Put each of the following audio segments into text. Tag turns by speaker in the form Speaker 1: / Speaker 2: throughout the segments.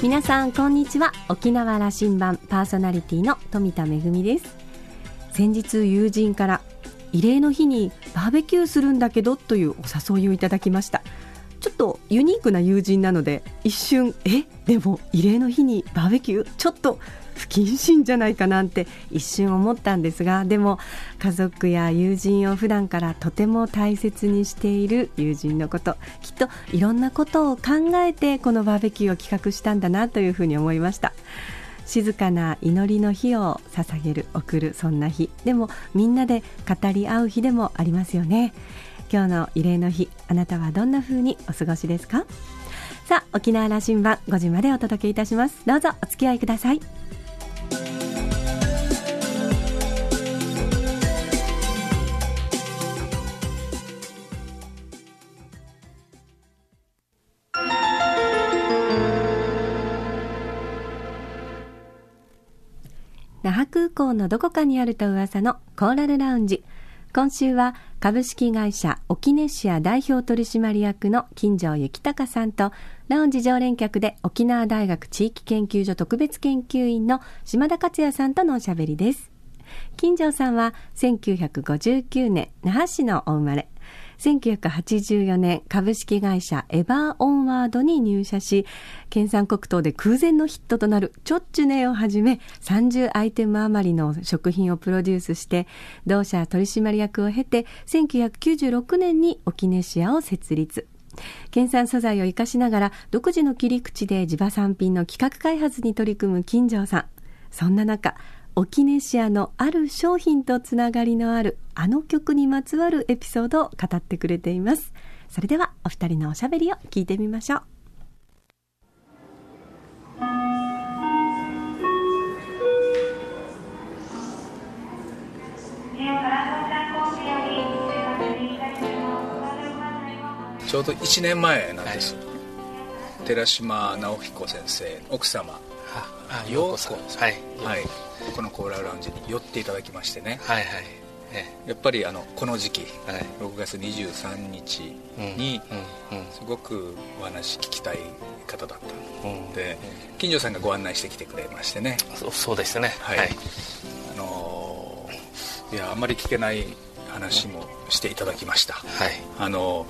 Speaker 1: 皆さんこんにちは。沖縄羅針盤パーソナリティの富田恵です。先日友人から異例の日にバーベキューするんだけどというお誘いをいただきました。ちょっとユニークな友人なので一瞬え？でも異例の日にバーベキュー？ちょっと不謹慎じゃないかなんて一瞬思ったんですがでも家族や友人を普段からとても大切にしている友人のこときっといろんなことを考えてこのバーベキューを企画したんだなというふうに思いました。静かな祈りの日を捧げる送るそんな日。でもみんなで語り合う日でもありますよね。今日の慰霊の日あなたはどんな風にお過ごしですか？さあ沖縄羅針盤5時までお届けいたします。どうぞお付き合いください。港のどこかにあると噂のコーラルラウンジ。今週は株式会社オキネシア代表取締役の金城幸隆さんとラウンジ常連客で沖縄大学地域研究所特別研究員の島田克也さんとのおしゃべりです。金城さんは1959年那覇市のお生まれ。1984年株式会社エバーオンワードに入社し県産黒糖で空前のヒットとなるチョッチュネをはじめ30アイテム余りの食品をプロデュースして同社取締役を経て1996年にオキネシアを設立。県産素材を生かしながら独自の切り口で地場産品の企画開発に取り組む金城さん。そんな中オキネシアのある商品とつながりのあるあの曲にまつわるエピソードを語ってくれています。それではお二人のおしゃべりを聞いてみましょう。
Speaker 2: ちょうど1年前なんです、はい、寺島直彦先生奥様。
Speaker 3: あ陽子さんはい、
Speaker 2: はい、このコーラルラウンジに寄っていただきましてね。
Speaker 3: はいはい。
Speaker 2: やっぱりあのこの時期、はい、6月23日にすごくお話聞きたい方だったので、金城さんがご案内してきてくれましてね。
Speaker 3: そうそうですね。
Speaker 2: はい、はい、あのいやあんまり聞けない話もしていただきました、
Speaker 3: はい。
Speaker 2: あの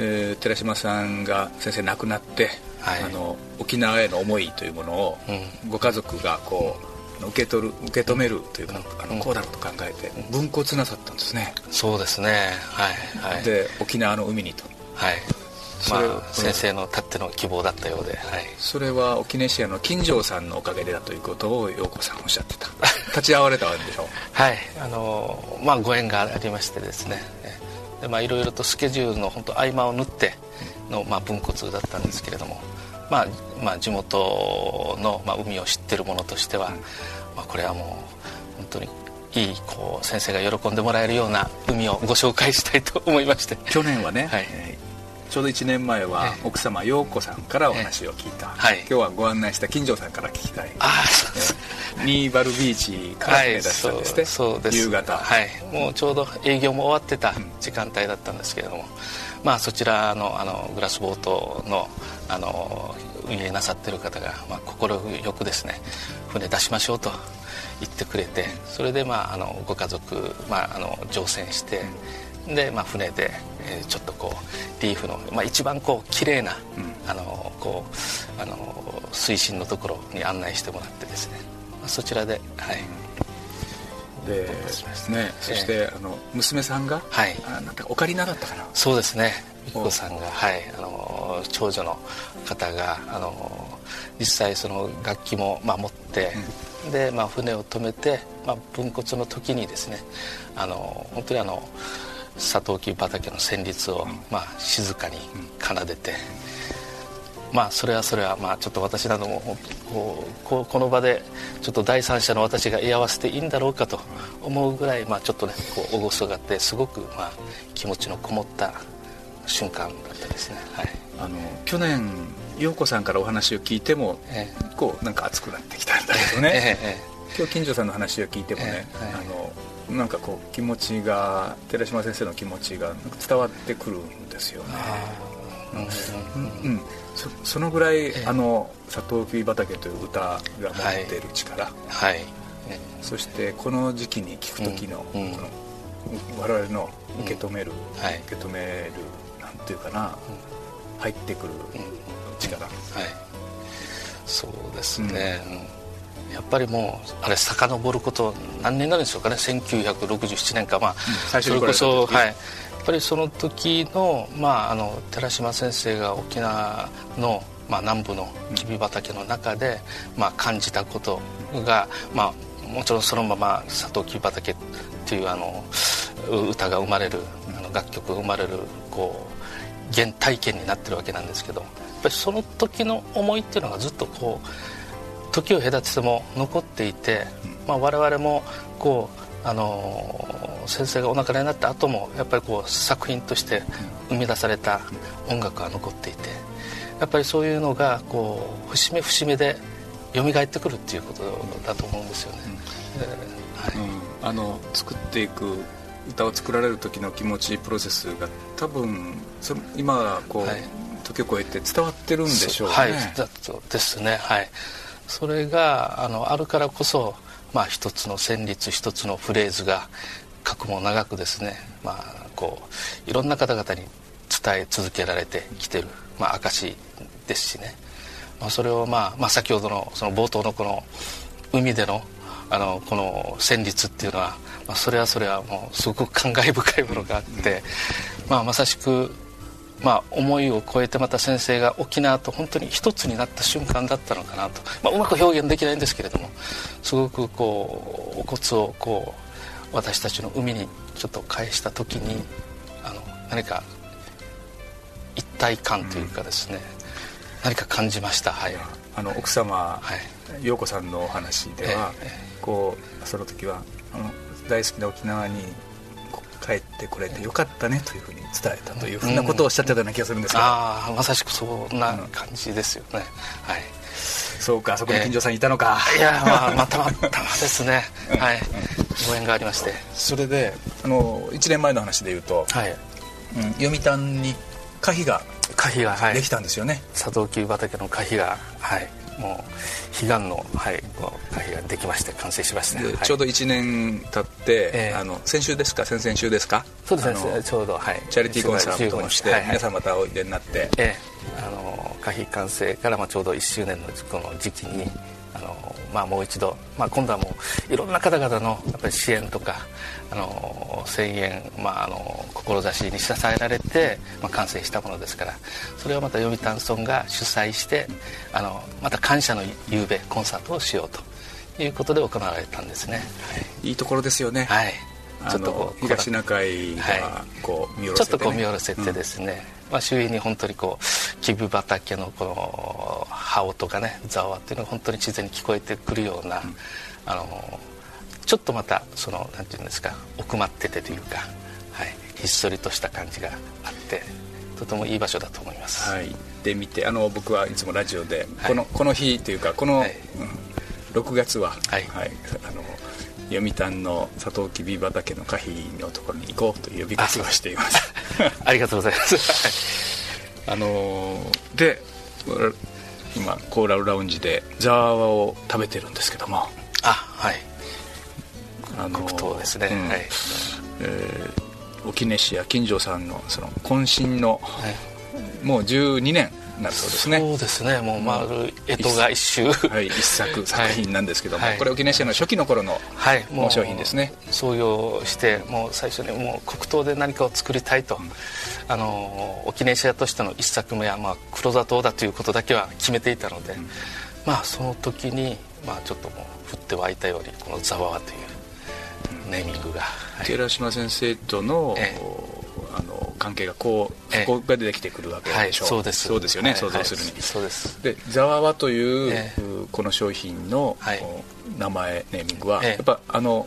Speaker 2: えー、寺島さんが先生亡くなって、はい、あの沖縄への思いというものを、うん、ご家族がこう受け取る受け止めるというか、あのこうだろうと考えて分骨なさったんですね。
Speaker 3: そうですね。はい、はい、
Speaker 2: で沖縄の海にと。
Speaker 3: はい。まあ、先生のたっての希望だったようで、はい、
Speaker 2: それは沖ネシアの金城さんのおかげでだということを陽子さんおっしゃってた。立ち会われたんでしょう？
Speaker 3: はい。あのまあご縁がありましてですね。でまあいろいろとスケジュールの本当合間を縫っての、まあ、分骨だったんですけれども、まあまあ、地元の、まあ、海を知ってる者としては、まあ、これはもう本当にいいこう先生が喜んでもらえるような海をご紹介したいと思いまして。
Speaker 2: 去年はね、はい、ちょうど1年前は奥様陽子さんからお話を聞いた、はい、今日はご案内した金城さんから聞きたい。
Speaker 3: ああそうです
Speaker 2: ニーバルビーチから出したんですね、はい、そうです。夕方。
Speaker 3: はい。もうちょうど営業も終わってた時間帯だったんですけれども、うん、まあそちらのあのグラスボートのあの運営なさってる方が快、まあ、くですね船出しましょうと言ってくれてそれで、まあ、あのご家族、まあ、あの乗船して、で、まあ、船で、えー、ちょっとこうリーフの、まあ、一番こう綺麗な、うん、あのこうあの水深のところに案内してもらってですね、まあ、そちらではい
Speaker 2: でね、そして、えー、あの娘さんが、はい、あなんかオカリナだったかな
Speaker 3: そうですね。美子さんが、はい、あの長女の方があの実際その楽器も、まあ、持って、うん、で、まあ、船を止めて、まあ、分骨の時にですねあの本当にあのサトウキビ畑の旋律を、まあ、静かに奏でて、まあそれはそれはまあちょっと私などもこうこの場でちょっと第三者の私が居合わせていいんだろうかと思うぐらい、まあ、ちょっとねこう厳がってすごくまあ気持ちのこもった瞬間だったですね、はい、
Speaker 2: あの去年陽子さんからお話を聞いても、ええ、こうなんか熱くなってきたんだけどね、ええ、今日金城さんの話を聞いてもね、あのなんかこう気持ちが寺島先生の気持ちが伝わってくるんですよねうん、そそのぐらい、あの「サトウキビ畑」という歌が持っている力、
Speaker 3: はい、
Speaker 2: そしてこの時期に聴く時の,、この我々の受け止める、受け止めるなんていうかな、入ってくる力、はい。
Speaker 3: そうですね、やっぱりもうあれ遡ること何年になるんでしょうかね。1967年か。まあ、
Speaker 2: 最初それこ
Speaker 3: そはいぱりその時の,、まあ、あの寺島先生が沖縄の、まあ、南部のきび畑の中で、まあ、感じたことが、まあ、もちろんそのまま「佐藤きび畑」っていうあの歌が生まれるあの楽曲が生まれるこう原体験になってるわけなんですけどやっぱりその時の思いっていうのがずっとこう時を隔てても残っていて、まあ、我々もこうあの先生がお亡くなりになった後もやっぱりこう作品として生み出された音楽が残っていてやっぱりそういうのがこう節目節目で蘇ってくるっていうことだと思うんですよね、
Speaker 2: はい。うん、あの作っていく歌を作られる時の気持ちプロセスが多分今こう、はい、時を超えて伝わってるんでしょうね。
Speaker 3: はい。ですね。はい。それがあのあるからこそ、まあ、一つの旋律一つのフレーズがくも長くですね、まあ、こういろんな方々に伝え続けられてきてる、まあ、証ですしね、まあ、それを、まあ、まあ先ほどのその冒頭のこの海でのあのこの旋律っていうのは、まあ、それはそれはもうすごく感慨深いものがあって、まあ、まさしくまあ、思いを超えてまた先生が沖縄と本当に一つになった瞬間だったのかなと、まあ、うまく表現できないんですけれどもすごくこうお骨をこう私たちの海にちょっと返した時にあの何か一体感というかですね、うん、何か感じました？はい。
Speaker 2: あの奥様、はい、陽子さんのお話では、ええ、こうその時はあの大好きな沖縄に帰ってこれてよかったねというふうに伝えたというふうなことをおっしゃってたような気がするんですけど、うん、
Speaker 3: ああまさしくそんな感じですよね、うん、はい。
Speaker 2: そうかそこに金城さんいたのか、
Speaker 3: えー、いやまあまたまたですね。はいご縁がありまして。
Speaker 2: それであの1年前の話でいうと、はい。うん、読谷に可否が
Speaker 3: 可否が、
Speaker 2: できたんですよね。
Speaker 3: 佐藤球畑の可否がはい。もう彼岸の、はい、可否ができまして完成しました、はい、
Speaker 2: ちょうど1年経って、えー、あの先週ですか？先々週ですか？
Speaker 3: そうですね。ちょうど、はい、
Speaker 2: チャリティーコンサートもして、はいはい、皆さんまたおいでになって、
Speaker 3: えー、あの可否完成からまあちょうど1周年のこの時期にまあ、もう一度、まあ、今度はもういろんな方々のやっぱり支援とかあの声援、まあ、あの志に支えられて、まあ、完成したものですから。それをまた読谷村が主催してあのまた感謝の夕べコンサートをしようということで行われたんですね、は
Speaker 2: い、いいところですよね。
Speaker 3: はい。
Speaker 2: ちょっとこう東シナ海がこう見下ろせて、ね、
Speaker 3: ちょっとこう見下ろせてですね、うん、まあ、周囲に本当にこうキブ畑のこの羽音がねざわっていうのが本当に自然に聞こえてくるような、うん、あのちょっとまたそのなんていうんですか奥まっててというか、はい、ひっそりとした感じがあってとてもいい場所だと思います。
Speaker 2: はい、で見てあの僕はいつもラジオで、はい、このこの日というかこの、はい。うん、6月は、はい、はい、あの読谷のサトウキビ畑の可否のところに行こうという呼びかけをしています
Speaker 3: ありがとうございます。
Speaker 2: あので今コーラルラウンジでザワワを食べてるんですけども。
Speaker 3: あはい。あの黒糖ですね、うん、はい。
Speaker 2: えー、沖根市や金城さんのその渾身の、はい、もう12年なるそうですね。
Speaker 3: そうですね。もう丸干支が一周。
Speaker 2: はい一作作品なんですけども、はい、これ沖縄市の初期の頃の、はい、もう商品ですね。
Speaker 3: 創業してもう最初にもう黒糖で何かを作りたいと、うん、あの沖縄市としての一作目は、まあ、黒砂糖だということだけは決めていたので、うん、まあその時に、まあ、ちょっともう降って湧いたようにこの「ザワワ」というネーミングが、
Speaker 2: はい、寺島先生との、ええ関係がこうそこが出てきてくるわけでしょ。う、はい、そうです。そうですよね、はい、想像するに、はい、
Speaker 3: そうです。
Speaker 2: でザワワという、えー、この商品の、名前ネーミングは、やっぱあの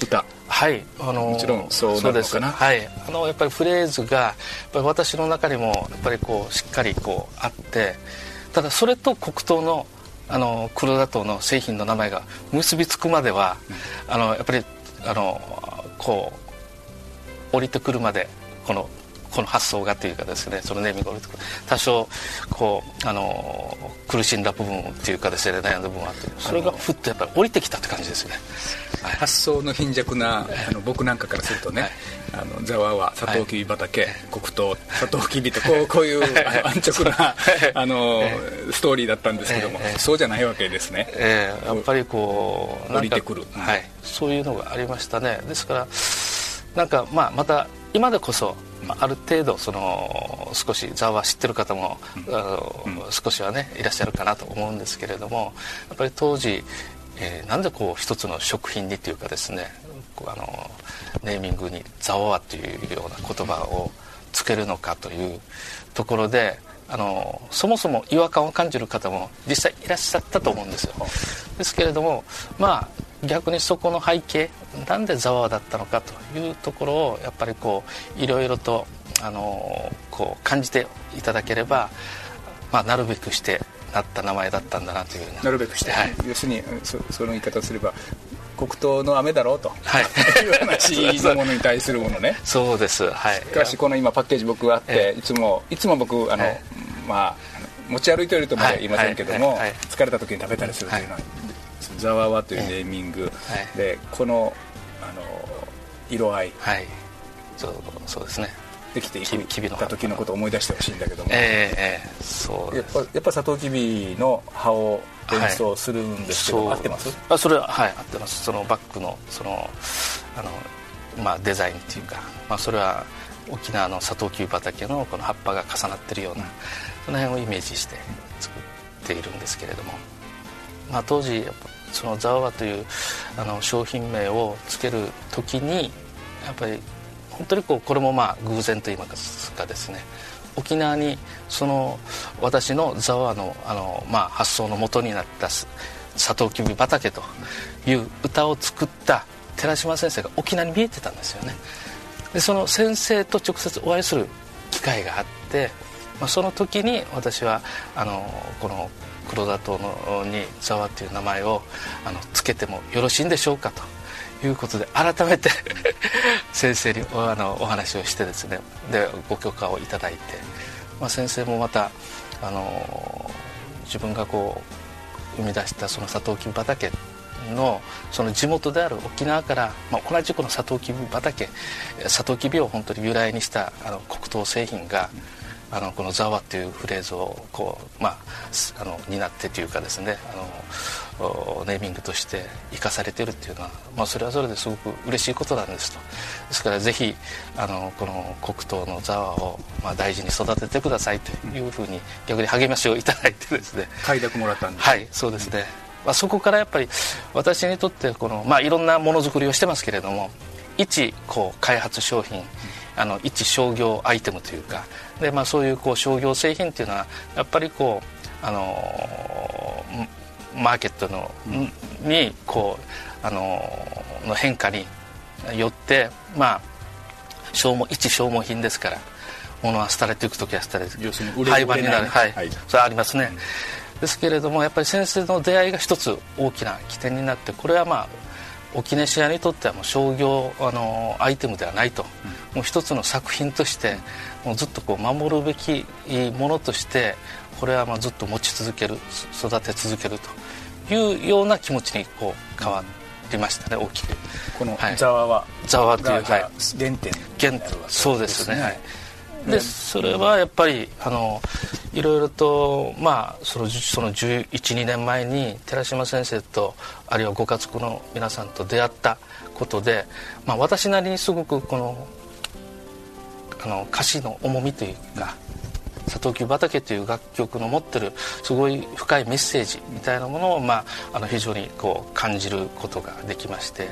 Speaker 2: 歌。
Speaker 3: はいあ
Speaker 2: のもちろんそうなのかな？
Speaker 3: はい。あのやっぱりフレーズがやっぱり私の中にもやっぱりこうしっかりこうあってただそれと黒糖のあの黒砂糖の製品の名前が結びつくまでは、うん、あのやっぱりあのこう降りてくるまでこのこの発想がというかですねそのネーミングを多少こうあの苦しんだ部分っていうかですね悩んだ部分があってそれがふっとやっぱり降りてきたって感じですね、
Speaker 2: はい、発想の貧弱なあの僕なんかからするとね、はい、あのザワはサトウキビ畑、はい、黒糖サトウキビとこう こういう安直なあのストーリーだったんですけども、そうじゃないわけですね、
Speaker 3: えー、やっぱりこ
Speaker 2: う降りてくる、
Speaker 3: はい、そういうのがありましたね。ですからなんかまあまた今でこそある程度その少しザワ知ってる方も、うん、少しはねいらっしゃるかなと思うんですけれどもやっぱり当時、えー、なんでこう一つの食品にというかですねあのネーミングに「ザワ」というような言葉をつけるのかというところであのそもそも違和感を感じる方も実際いらっしゃったと思うんですよ。ですけれどもまあ逆にそこの背景なんでざわだったのかというところをやっぱりこういろいろとあのこう感じていただければ、まあ、なるべくしてなった名前だったんだなという
Speaker 2: なるべくして、はい、要するにそその言い方をすれば黒糖の飴だろうと、はい、いう話のものに対するものね。
Speaker 3: そうです。はい。し
Speaker 2: かしこの今パッケージ僕があって、いつもいつも僕あの、まあ持ち歩いているとまでは言いませんけども、疲れた時に食べたりするというのは、ザワワというネーミング。で、このあの色合い、
Speaker 3: はい、そうそうですね。
Speaker 2: できていった時のことを思い出してほしいんだけども、
Speaker 3: えー、えー、そう
Speaker 2: やっぱやっぱサトウキビの葉を演奏するんですけど、はい、合ってます？
Speaker 3: あそれははい合ってます。そのバッグのそのあの、まあ、デザインっていうか、まあ、それは沖縄のサトウキビ畑のこの葉っぱが重なってるような、うん、その辺をイメージして作っているんですけれども、まあ、当時そのザワワというあの商品名をつける時にやっぱり本当にこうこれもまあ偶然といいますかですね。沖縄にその私のザワのあの、まあ、発想の元になった「サトウキビ畑」という歌を作った寺島先生が沖縄に見えてたんですよね。でその先生と直接お会いする機会があって、まあ、その時に私はあのこの黒田島のに「ザワ」という名前をあのつけてもよろしいんでしょうかということで改めて先生にあのお話をしてですね。でご許可をいただいて、まあ、先生もまたあの自分がこう生み出したそのサトウキビ畑のその地元である沖縄から、まあ、同じこのサトウキビ畑サトウキビを本当に由来にしたあの黒糖製品が、あのこの「ザワ」っていうフレーズをこう、まあ、あの担ってというかですねあのネーミングとして生かされてるっていうのは、まあ、それはそれですごく嬉しいことなんですと。ですからぜひあのこの黒糖の「ザワ」を、まあ、大事に育ててくださいというふうに逆に励ましをいただいてですね。
Speaker 2: 快諾もらったんです
Speaker 3: はいそうですね、まあ、そこからやっぱり私にとってこの、まあ、いろんなものづくりをしてますけれども一こう開発商品あの一商業アイテムというかで、まあ、そういうこう商業製品っていうのはやっぱりこうあのマーケットの、にこうあのの変化によってまあ消耗一消耗品ですから物は廃れていく時は廃れていく廃盤になる。はい、はい、それはありますね、うん、ですけれどもやっぱり先生の出会いが一つ大きな起点になってこれはまあ沖根シアにとってはもう商業あのアイテムではないと、うん、もう一つの作品としてもうずっとこう守るべきものとしてこれはまあずっと持ち続ける育て続けると。いうような気持ちにこう変わりましたね大きく。
Speaker 2: このザワは、
Speaker 3: ザワという、
Speaker 2: はい、原点
Speaker 3: 原点。そうですね、はい。でそれはやっぱりあのいろいろとまあそのその1112年前に寺島先生とあるいはご家族の皆さんと出会ったことで、まあ、私なりにすごくこのあの歌詞の重みというか「サトウキビ畑」という楽曲の持ってるすごい深いメッセージみたいなものを、まあ、あの非常にこう感じることができまして。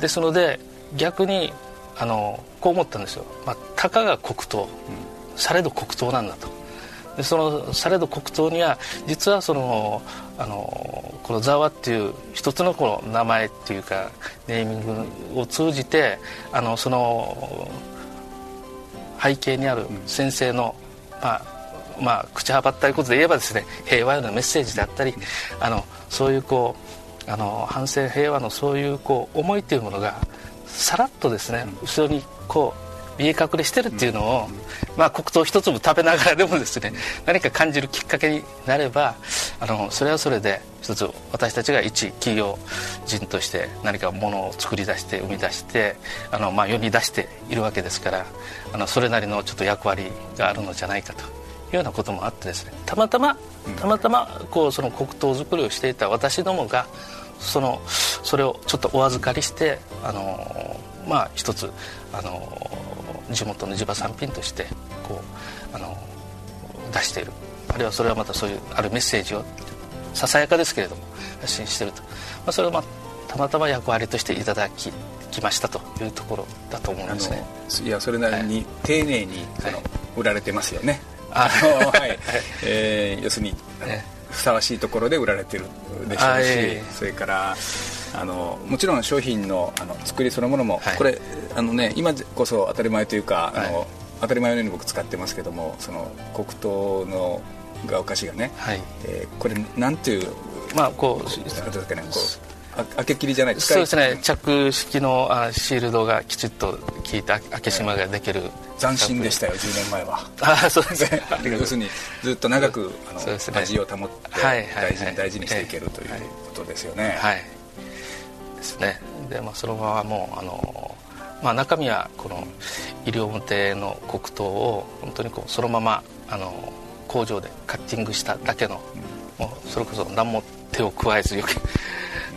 Speaker 3: ですので逆にあのこう思ったんですよ、まあ、たかが黒糖、されど黒糖なんだと。でそのされど黒糖には実はそのあのこの「ザワ」っていう一つのこの名前っていうかネーミングを通じてあのその背景にある先生の、まあまあ、口はばったいことで言えばですね平和へのメッセージであったりあのそういうこうあの反戦平和のそういうこう思いというものがさらっとですね後ろにこう見え隠れしてるっていうのを、まあ、黒糖一粒食べながらでもですね何か感じるきっかけになればあのそれはそれで一つ私たちが一企業人として何かものを作り出して生み出してあの、まあ、世に出しているわけですからあのそれなりのちょっと役割があるのじゃないかというようなこともあってですねたまたまたまたまこうその黒糖作りをしていた私どもがそのそれをちょっとお預かりしてあのまあ一つあの地元の地場産品としてこうあの出している。あるいはそれはまたそういうあるメッセージをささやかですけれども発信していると、まあ、それを、まあ、たまたま役割としていただききましたというところだと思うんですね。
Speaker 2: いやそれなりに丁寧にその、売られてますよね、あの はい、えー、要するに、ふさわしいところで売られてるでしょうし、それからあのもちろん商品のあの作りそのものも、はい、これあの、ね、今こそ当たり前というか、はい、あの当たり前のように僕使ってますけどもその黒糖のがお菓子がね、はい。えー、これなんていうまあこうなんですかねこう開け切りじゃないですか
Speaker 3: そうですね。着式のあシールドがきちっと効いた開け閉めができる、
Speaker 2: 斬新でしたよ10年前は。
Speaker 3: あそうです。ね
Speaker 2: 要するにずっと長くあの、ね、味を保って大事に大事にしていけるということですよね。
Speaker 3: はい。ですね。で、まあ、そのままもうあの、まあ、中身はこの西表の黒糖を本当にこうそのままあの工場でカッティングしただけの、もうそれこそ何も手を加えずよく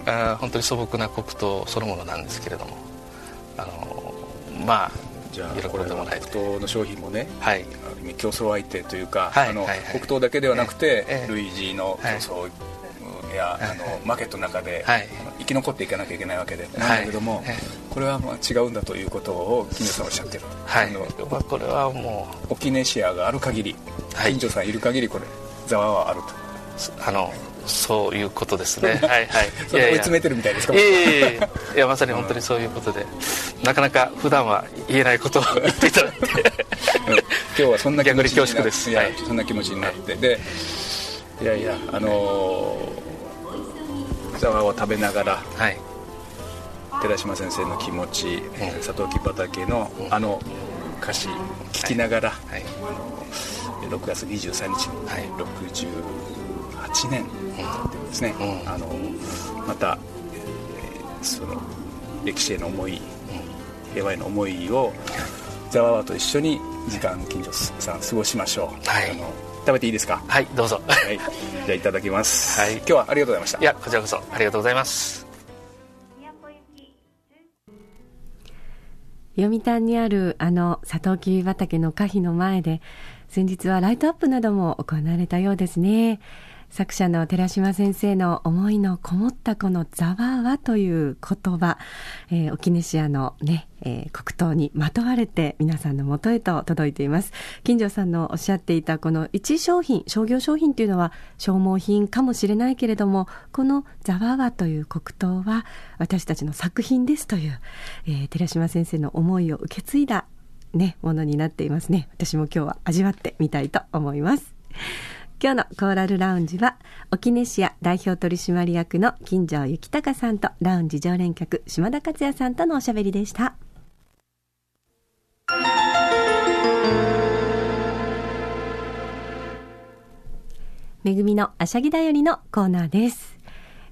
Speaker 3: あ本当に素朴な黒糖そのものなんですけれども。あのまあ
Speaker 2: じゃあこれ黒糖の商品もね、
Speaker 3: はい、
Speaker 2: 競争相手というか、はい、あの、はい、黒糖だけではなくて、ええ、類似の競争や、あのマーケットの中で、生き残っていかなきゃいけないわけで。なんだけども、これはまあ違うんだということを金城さんおっしゃってる、
Speaker 3: はい、あのまあ、これはも
Speaker 2: うオキネシアがある限り、はい、金城さんいる限りこれざわはあると。
Speaker 3: あのそういうことですね。はいはい。
Speaker 2: 追い詰めてるみたいですか？
Speaker 3: いやいやいや。いやまさに本当にそういうことで、なかなか普段は言えないことを 言っていただいて、
Speaker 2: 今日はそんな気持ちになって、はい、そんな気持ちになって、で、いやいやあのーざわを食べながら、はい、寺島先生の気持ち、うん、サトウキビ畑のあの歌詞聞きながら、はい、あの6月23日に、はい、68年ってですね、うん、あのまた、えー、その歴史への思い、うん、平和への思いをざわわと一緒に時間近所さん過ごしましょう、はい、あの食べていいですか？
Speaker 3: はいどうぞ、は
Speaker 2: い、じゃあいただきます。はい。今日はありがとうございました。
Speaker 3: いやこちらこそ。ありがとうございます。
Speaker 1: 読谷にあるあのサトウキビ畑の可否の前で先日はライトアップなども行われたようですね作者の寺島先生の思いのこもったこのざわわという言葉、えー、オキネシアのね、えー、黒糖にまとわれて皆さんのもとへと届いています。金城さんのおっしゃっていたこの一商品、商業商品というのは消耗品かもしれないけれども、このざわわという黒糖は私たちの作品ですという、えー、寺島先生の思いを受け継いだね、ものになっていますね。私も今日は味わってみたいと思います。今日のコーラルラウンジは、オキネシア代表取締役の金城幸隆さんと、ラウンジ常連客、島田克也さんとのおしゃべりでした。めぐみのあしゃぎだよりのコーナーです。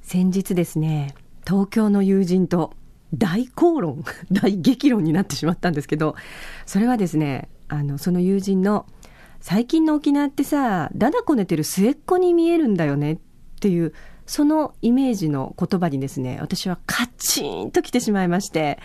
Speaker 1: 先日ですね、東京の友人と大口論、大激論になってしまったんですけど、それはですね、あの、その友人の最近の沖縄ってさ、だだこねてる末っ子に見えるんだよねっていう、そのイメージの言葉にですね、私はカチンと来てしまいまして、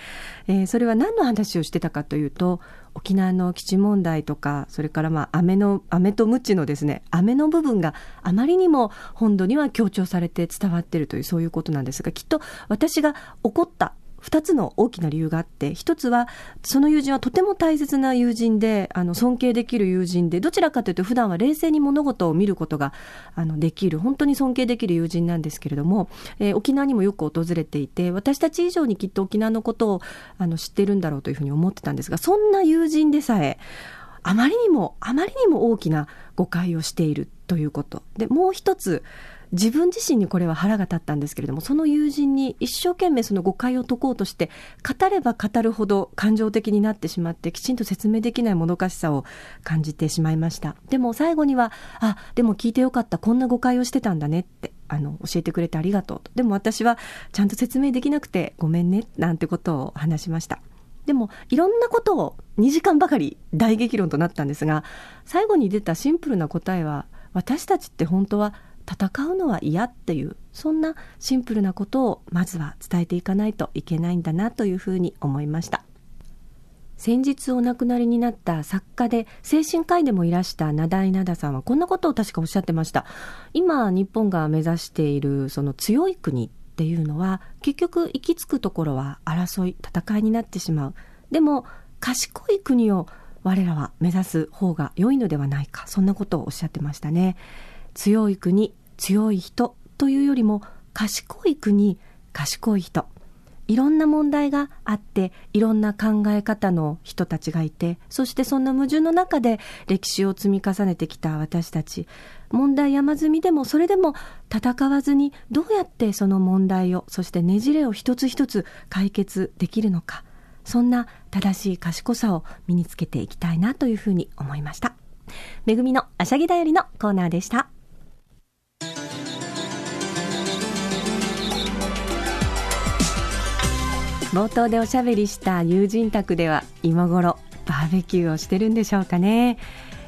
Speaker 1: えー、それは何の話をしてたかというと、沖縄の基地問題とか、それからまあ、飴の、飴とムチのですね、飴の部分があまりにも本土には強調されて伝わってるという、そういうことなんですが、きっと私が怒った二つの大きな理由があって、一つは、その友人はとても大切な友人で、あの、尊敬できる友人で、どちらかというと普段は冷静に物事を見ることが、あの、できる、本当に尊敬できる友人なんですけれども、えー、沖縄にもよく訪れていて、私たち以上にきっと沖縄のことを、あの、知っているんだろうというふうに思ってたんですが、そんな友人でさえ、あまりにもあまりにも大きな誤解をしているということ。でもう一つ自分自身にこれは腹が立ったんですけれどもその友人に一生懸命その誤解を解こうとして語れば語るほど感情的になってしまってきちんと説明できないもどかしさを感じてしまいました。でも最後にはあでも聞いてよかったこんな誤解をしてたんだねってあの教えてくれてありがとうと。でも私はちゃんと説明できなくてごめんねなんてことを話しました。でもいろんなことを2時間ばかり大激論となったんですが最後に出たシンプルな答えは私たちって本当は戦うのは嫌っていうそんなシンプルなことをまずは伝えていかないといけないんだなというふうに思いました。先日お亡くなりになった作家で精神科医でもいらした名井灘さんはこんなことを確かおっしゃってました。今日本が目指しているその強い国っていうのは結局行き着くところは争い戦いになってしまう。でも賢い国を我らは目指す方が良いのではないか。そんなことをおっしゃってましたね。強い国強い人というよりも賢い国賢い人。いろんな問題があっていろんな考え方の人たちがいてそしてそんな矛盾の中で歴史を積み重ねてきた私たち。問題山積みでもそれでも戦わずにどうやってその問題をそしてねじれを一つ一つ解決できるのか。そんな正しい賢さを身につけていきたいなというふうに思いました。めぐみのあしゃぎだよりのコーナーでした。冒頭でおしゃべりした友人宅では今頃バーベキューをしてるんでしょうかね。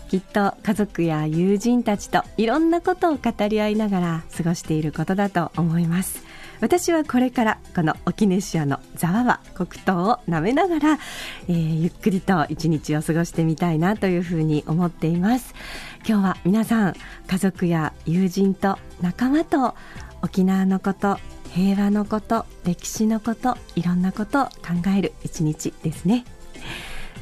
Speaker 1: きっと家族や友人たちといろんなことを語り合いながら過ごしていることだと思います。私はこれからこの沖根市のざわわ黒糖を舐めながら、えー、ゆっくりと一日を過ごしてみたいなというふうに思っています。今日は皆さん家族や友人と仲間と沖縄のこと平和のこと歴史のこといろんなことを考える一日ですね。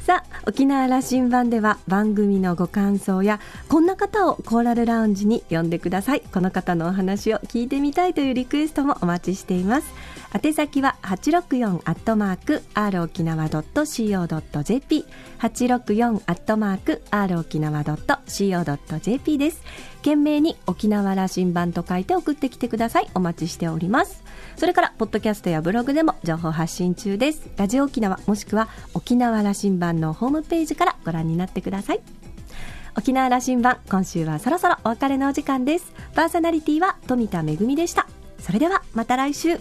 Speaker 1: さあ沖縄羅針盤では番組のご感想やこんな方をコーラルラウンジに呼んでください。この方のお話を聞いてみたいというリクエストもお待ちしています。宛先は864アットマーク r 沖縄 .co.jp 864アットマーク r 沖縄 .co.jp です。懸命に沖縄羅針盤と書いて送ってきてください。お待ちしております。それからポッドキャストやブログでも情報発信中です。ラジオ沖縄もしくは沖縄羅針盤のホームページからご覧になってください。沖縄羅針盤今週はそろそろお別れのお時間です。パーソナリティは富田恵でした。それではまた来週。